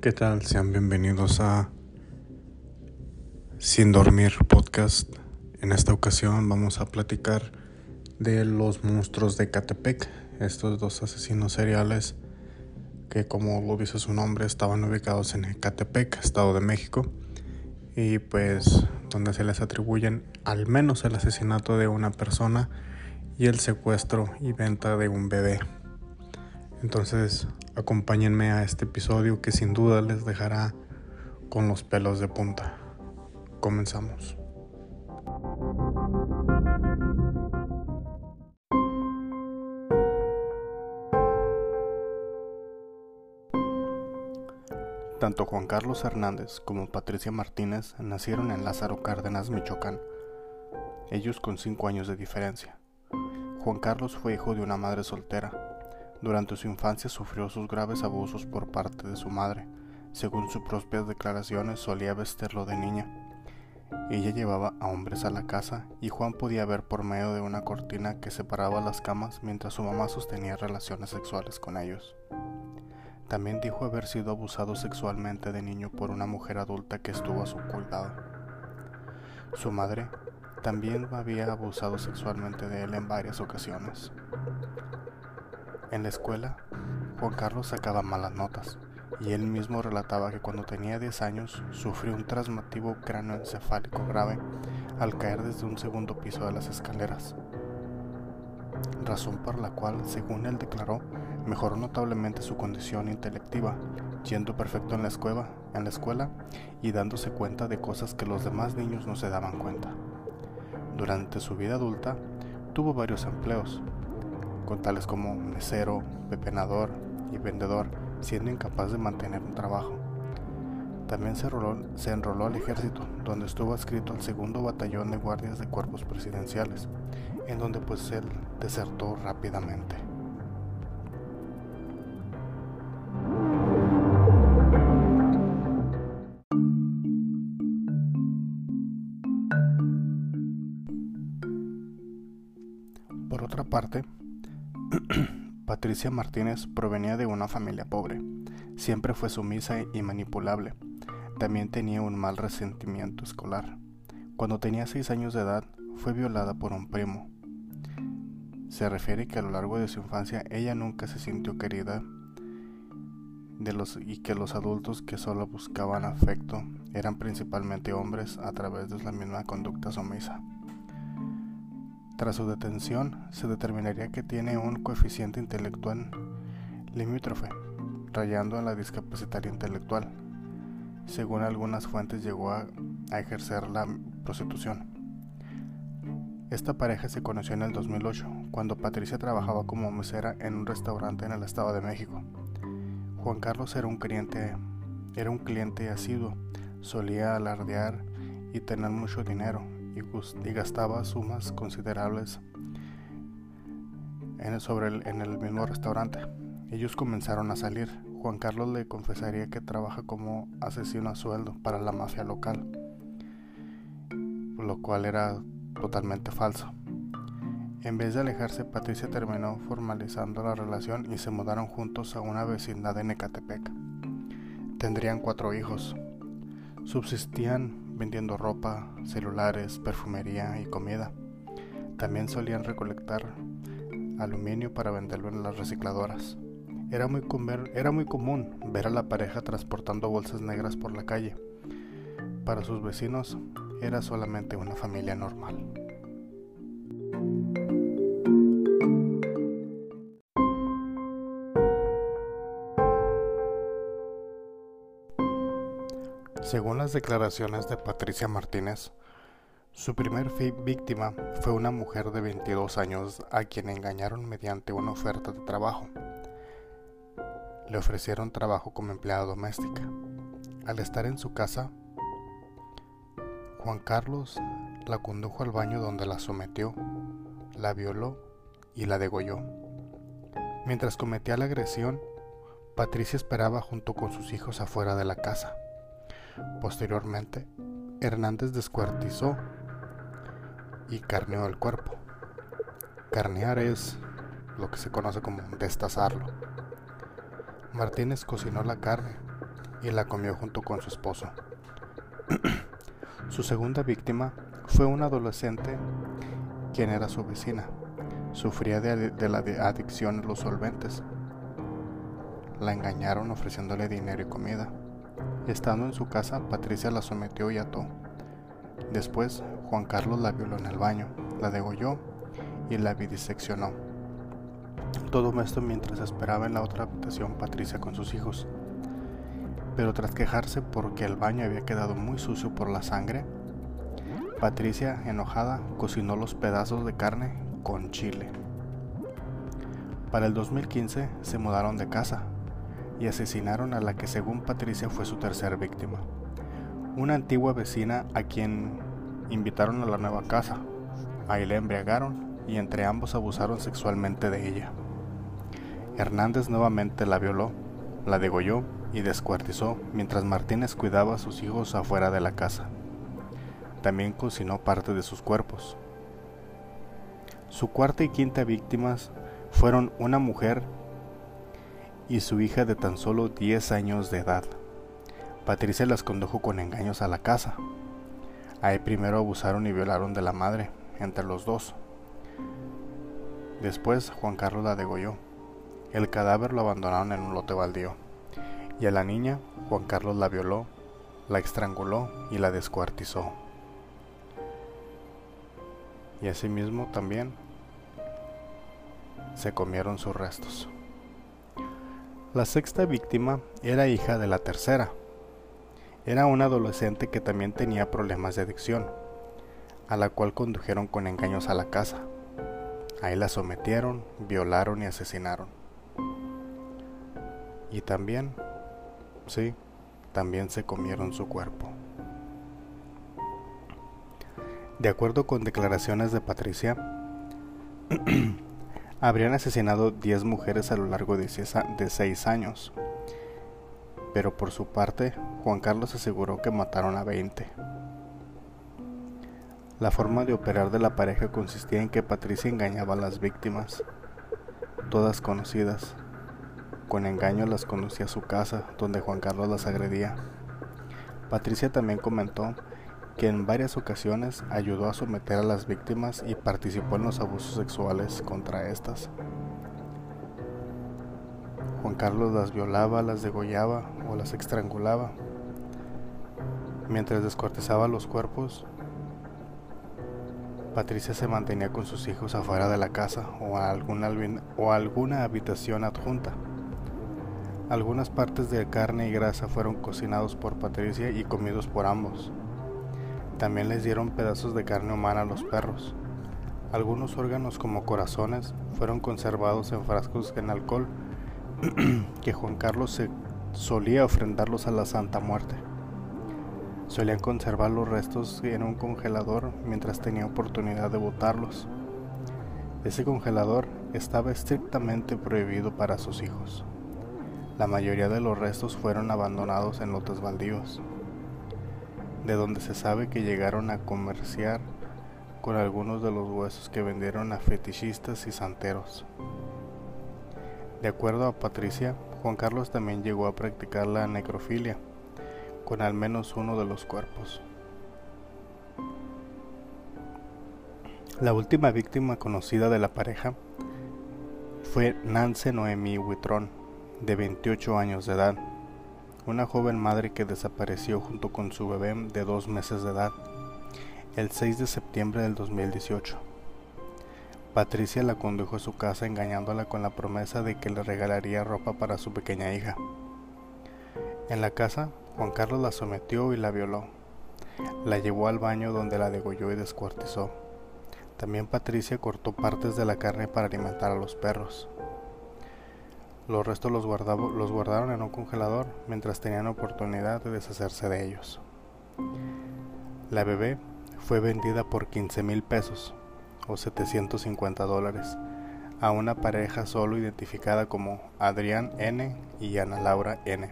¿Qué tal? Sean bienvenidos a Sin Dormir Podcast. En esta ocasión vamos a platicar de los monstruos de Catepec, estos dos asesinos seriales que como lo dice su nombre estaban ubicados en Catepec, Estado de México, y pues donde se les atribuyen al menos el asesinato de una persona y el secuestro y venta de un bebé. Entonces acompáñenme a este episodio que sin duda les dejará con los pelos de punta. Comenzamos. Tanto Juan Carlos Hernández como Patricia Martínez nacieron en Lázaro Cárdenas, Michoacán, ellos con 5 años de diferencia. Juan Carlos fue hijo de una madre soltera, durante su infancia sufrió sus graves abusos por parte de su madre. Según sus propias declaraciones, solía vestirlo de niña. Ella llevaba a hombres a la casa y Juan podía ver por medio de una cortina que separaba las camas mientras su mamá sostenía relaciones sexuales con ellos. También dijo haber sido abusado sexualmente de niño por una mujer adulta que estuvo a su cuidado. Su madre también había abusado sexualmente de él en varias ocasiones. En la escuela, Juan Carlos sacaba malas notas y él mismo relataba que cuando tenía 10 años sufrió un traumático encefálico grave al caer desde un segundo piso de las escaleras, razón por la cual, según él declaró, mejoró notablemente su condición intelectiva, yendo perfecto en la escuela, en la escuela y dándose cuenta de cosas que los demás niños no se daban cuenta. Durante su vida adulta, tuvo varios empleos, con tales como mesero, pepenador y vendedor, siendo incapaz de mantener un trabajo. También se enroló, al ejército, donde estuvo adscrito al segundo batallón de guardias de cuerpos presidenciales, en donde pues él desertó rápidamente. Por otra parte, Patricia Martínez provenía de una familia pobre. Siempre fue sumisa y manipulable. También tenía un mal resentimiento escolar. Cuando tenía seis años de edad, fue violada por un primo. Se refiere que a lo largo de su infancia ella nunca se sintió querida y que los adultos que solo buscaban afecto eran principalmente hombres a través de la misma conducta sumisa. Tras su detención, se determinaría que tiene un coeficiente intelectual limítrofe, rayando en la discapacidad intelectual. Según algunas fuentes, llegó a, a ejercer la prostitución. Esta pareja se conoció en el 2008, cuando Patricia trabajaba como mesera en un restaurante en el Estado de México. Juan Carlos era un cliente, era un cliente asiduo, solía alardear y tener mucho dinero, y, gastaba sumas considerables en el, sobre el, mismo restaurante. Ellos comenzaron a salir. Juan Carlos le confesaría que trabaja como asesino a sueldo para la mafia local, lo cual era totalmente falso. En vez de alejarse, Patricia terminó formalizando la relación y se mudaron juntos a una vecindad en Ecatepec. Tendrían cuatro hijos. Subsistían vendiendo ropa, celulares, perfumería y comida. También solían recolectar aluminio para venderlo en las recicladoras. Era muy, común ver a la pareja transportando bolsas negras por la calle. Para sus vecinos era solamente una familia normal. Según las declaraciones de Patricia Martínez, su primer víctima fue una mujer de 22 años a quien engañaron mediante una oferta de trabajo. Le ofrecieron trabajo como empleada doméstica. Al estar en su casa, Juan Carlos la condujo al baño donde la sometió, la violó y la degolló. Mientras cometía la agresión, Patricia esperaba junto con sus hijos afuera de la casa. Posteriormente, Hernández descuartizó y carneó el cuerpo. Carnear es lo que se conoce como destazarlo. Martínez cocinó la carne y la comió junto con su esposo. su segunda víctima fue una adolescente quien era su vecina. Sufría de, de la adicción a los solventes. La engañaron ofreciéndole dinero y comida. Estando en su casa, Patricia la sometió y ató. Después, Juan Carlos la violó en el baño, la degolló y la vidiseccionó. Todo esto mientras esperaba en la otra habitación Patricia con sus hijos. Pero tras quejarse porque el baño había quedado muy sucio por la sangre, Patricia, enojada, cocinó los pedazos de carne con chile. Para el 2015 se mudaron de casa y asesinaron a la que según Patricia fue su tercera víctima, una antigua vecina a quien invitaron a la nueva casa. Ahí la embriagaron y entre ambos abusaron sexualmente de ella. Hernández nuevamente la violó, la degolló y descuartizó mientras Martínez cuidaba a sus hijos afuera de la casa. También cocinó parte de sus cuerpos. Su cuarta y quinta víctimas fueron una mujer y su hija de tan solo 10 años de edad. Patricia las condujo con engaños a la casa. Ahí primero abusaron y violaron de la madre, entre los dos. Después Juan Carlos la degolló. El cadáver lo abandonaron en un lote baldío. Y a la niña, Juan Carlos la violó, la estranguló y la descuartizó. Y asimismo también se comieron sus restos. La sexta víctima era hija de la tercera. Era una adolescente que también tenía problemas de adicción, a la cual condujeron con engaños a la casa. Ahí la sometieron, violaron y asesinaron. Y también, sí, también se comieron su cuerpo. De acuerdo con declaraciones de Patricia, habrían asesinado 10 mujeres a lo largo de 6 años, pero por su parte Juan Carlos aseguró que mataron a 20. La forma de operar de la pareja consistía en que Patricia engañaba a las víctimas, todas conocidas. Con engaño las conducía a su casa, donde Juan Carlos las agredía. Patricia también comentó que en varias ocasiones ayudó a someter a las víctimas y participó en los abusos sexuales contra estas. Juan Carlos las violaba, las degollaba o las estrangulaba. Mientras descortezaba los cuerpos, Patricia se mantenía con sus hijos afuera de la casa o, alguna, o alguna habitación adjunta. Algunas partes de carne y grasa fueron cocinados por Patricia y comidos por ambos. También les dieron pedazos de carne humana a los perros. Algunos órganos como corazones fueron conservados en frascos en alcohol que Juan Carlos solía ofrendarlos a la Santa Muerte. Solían conservar los restos en un congelador mientras tenía oportunidad de botarlos. Ese congelador estaba estrictamente prohibido para sus hijos. La mayoría de los restos fueron abandonados en lotes baldíos de donde se sabe que llegaron a comerciar con algunos de los huesos que vendieron a fetichistas y santeros. De acuerdo a Patricia, Juan Carlos también llegó a practicar la necrofilia con al menos uno de los cuerpos. La última víctima conocida de la pareja fue Nance Noemí Huitrón, de 28 años de edad una joven madre que desapareció junto con su bebé de dos meses de edad el 6 de septiembre del 2018. Patricia la condujo a su casa engañándola con la promesa de que le regalaría ropa para su pequeña hija. En la casa, Juan Carlos la sometió y la violó. La llevó al baño donde la degolló y descuartizó. También Patricia cortó partes de la carne para alimentar a los perros. Los restos los, guardaron en un congelador mientras tenían oportunidad de deshacerse de ellos. La bebé fue vendida por 15 mil pesos o 750 dólares a una pareja solo identificada como Adrián N y Ana Laura N,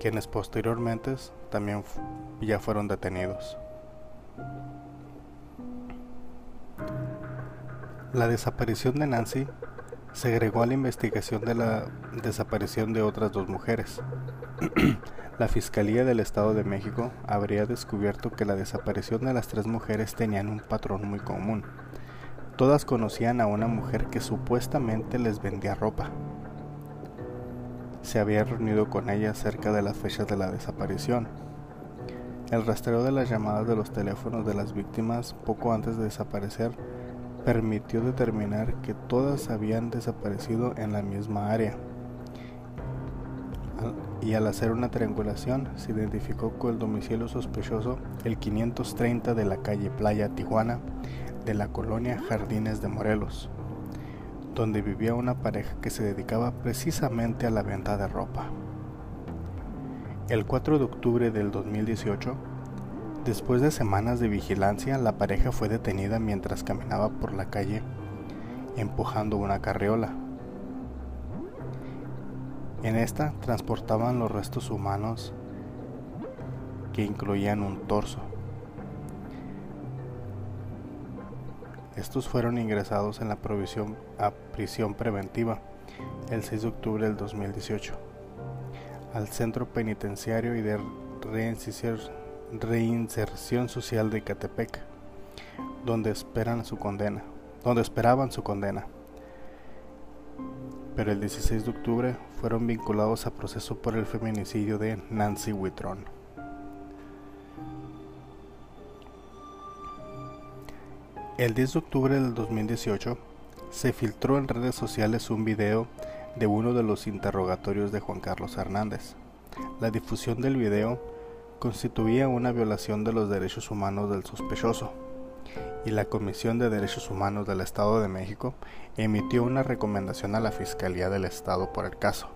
quienes posteriormente también ya fueron detenidos. La desaparición de Nancy se agregó a la investigación de la desaparición de otras dos mujeres, la Fiscalía del Estado de México habría descubierto que la desaparición de las tres mujeres tenían un patrón muy común. Todas conocían a una mujer que supuestamente les vendía ropa. Se había reunido con ella cerca de las fechas de la desaparición. El rastreo de las llamadas de los teléfonos de las víctimas poco antes de desaparecer permitió determinar que todas habían desaparecido en la misma área. Y al hacer una triangulación se identificó con el domicilio sospechoso el 530 de la calle Playa Tijuana de la colonia Jardines de Morelos, donde vivía una pareja que se dedicaba precisamente a la venta de ropa. El 4 de octubre del 2018, Después de semanas de vigilancia, la pareja fue detenida mientras caminaba por la calle empujando una carriola. En esta transportaban los restos humanos que incluían un torso. Estos fueron ingresados en la provisión a prisión preventiva el 6 de octubre del 2018 al centro penitenciario y de reincidencia Reinserción Social de Catepec, donde esperan su condena, donde esperaban su condena. Pero el 16 de octubre fueron vinculados a proceso por el feminicidio de Nancy Whitron. El 10 de octubre del 2018 se filtró en redes sociales un video de uno de los interrogatorios de Juan Carlos Hernández. La difusión del video constituía una violación de los derechos humanos del sospechoso, y la Comisión de Derechos Humanos del Estado de México emitió una recomendación a la Fiscalía del Estado por el caso.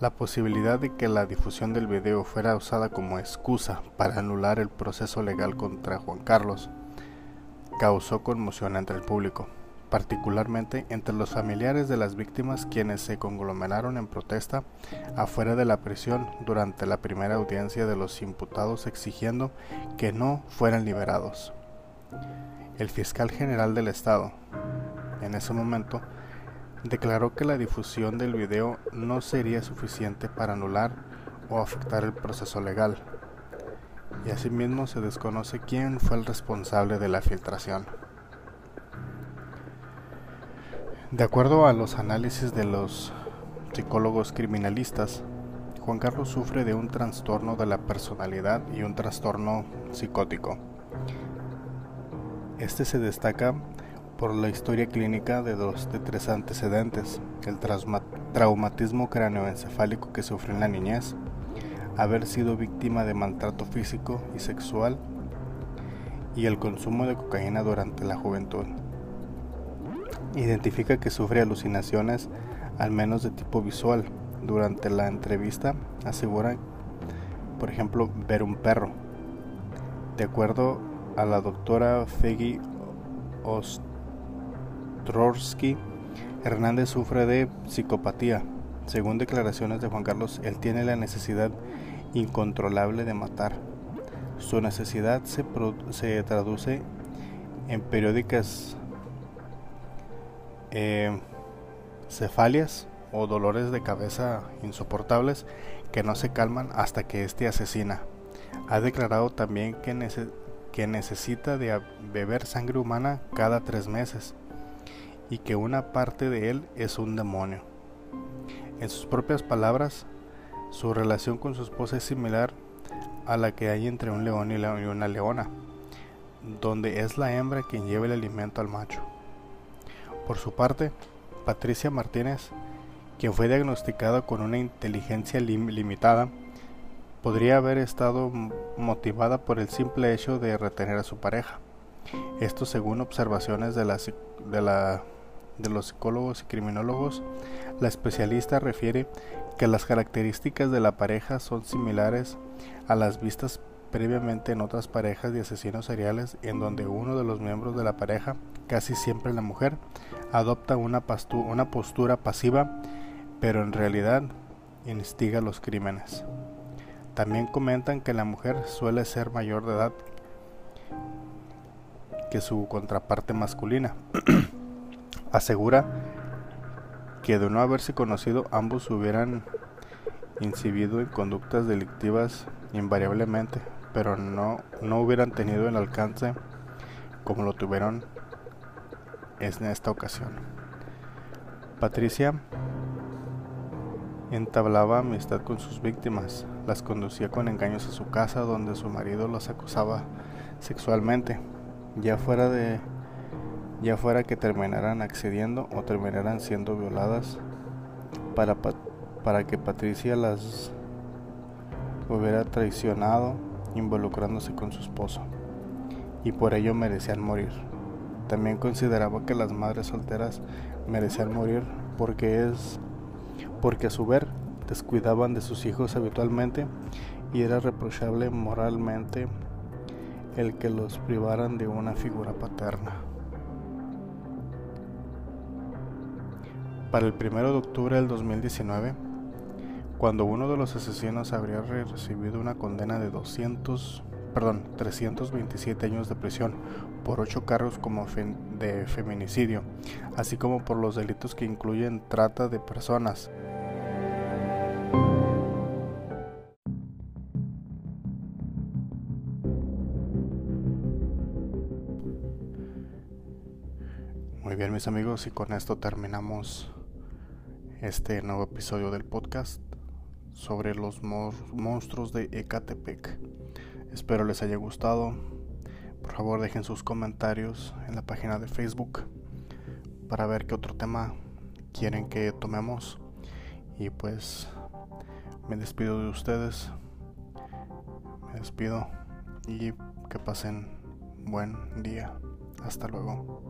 La posibilidad de que la difusión del video fuera usada como excusa para anular el proceso legal contra Juan Carlos causó conmoción entre el público particularmente entre los familiares de las víctimas quienes se conglomeraron en protesta afuera de la prisión durante la primera audiencia de los imputados exigiendo que no fueran liberados. El fiscal general del estado, en ese momento, declaró que la difusión del video no sería suficiente para anular o afectar el proceso legal, y asimismo se desconoce quién fue el responsable de la filtración. De acuerdo a los análisis de los psicólogos criminalistas, Juan Carlos sufre de un trastorno de la personalidad y un trastorno psicótico. Este se destaca por la historia clínica de dos de tres antecedentes, el traumatismo cráneoencefálico que sufre en la niñez, haber sido víctima de maltrato físico y sexual y el consumo de cocaína durante la juventud. Identifica que sufre alucinaciones, al menos de tipo visual. Durante la entrevista asegura, por ejemplo, ver un perro. De acuerdo a la doctora Fegi Ostrorsky, Hernández sufre de psicopatía. Según declaraciones de Juan Carlos, él tiene la necesidad incontrolable de matar. Su necesidad se, se traduce en periódicas eh, cefalias o dolores de cabeza insoportables que no se calman hasta que éste asesina. Ha declarado también que, que necesita de beber sangre humana cada tres meses y que una parte de él es un demonio. En sus propias palabras, su relación con su esposa es similar a la que hay entre un león y una leona, donde es la hembra quien lleva el alimento al macho. Por su parte, Patricia Martínez, quien fue diagnosticada con una inteligencia limitada, podría haber estado motivada por el simple hecho de retener a su pareja. Esto según observaciones de, los psicólogos y criminólogos, la especialista refiere que las características de la pareja son similares a las vistas previamente en otras parejas de asesinos seriales en donde uno de los miembros de la pareja, casi siempre la mujer, adopta una, postura pasiva, pero en realidad instiga los crímenes. También comentan que la mujer suele ser mayor de edad que su contraparte masculina. Asegura que de no haberse conocido ambos hubieran incidido en conductas delictivas invariablemente, pero no, no hubieran tenido el alcance como lo tuvieron en esta ocasión. Patricia entablaba amistad con sus víctimas, las conducía con engaños a su casa donde su marido las acusaba sexualmente, ya fuera de ya fuera que terminaran accediendo o terminaran siendo violadas para, para que Patricia las hubiera traicionado involucrándose con su esposo y por ello merecían morir. También consideraba que las madres solteras merecían morir porque es porque a su ver descuidaban de sus hijos habitualmente y era reprochable moralmente el que los privaran de una figura paterna. Para el 1 de octubre del 2019, cuando uno de los asesinos habría recibido una condena de 200, perdón, 327 años de prisión por ocho cargos como de feminicidio, así como por los delitos que incluyen trata de personas, Muy bien mis amigos y con esto terminamos este nuevo episodio del podcast sobre los monstruos de Ecatepec. Espero les haya gustado. Por favor dejen sus comentarios en la página de Facebook para ver qué otro tema quieren que tomemos. Y pues me despido de ustedes. Me despido y que pasen buen día. Hasta luego.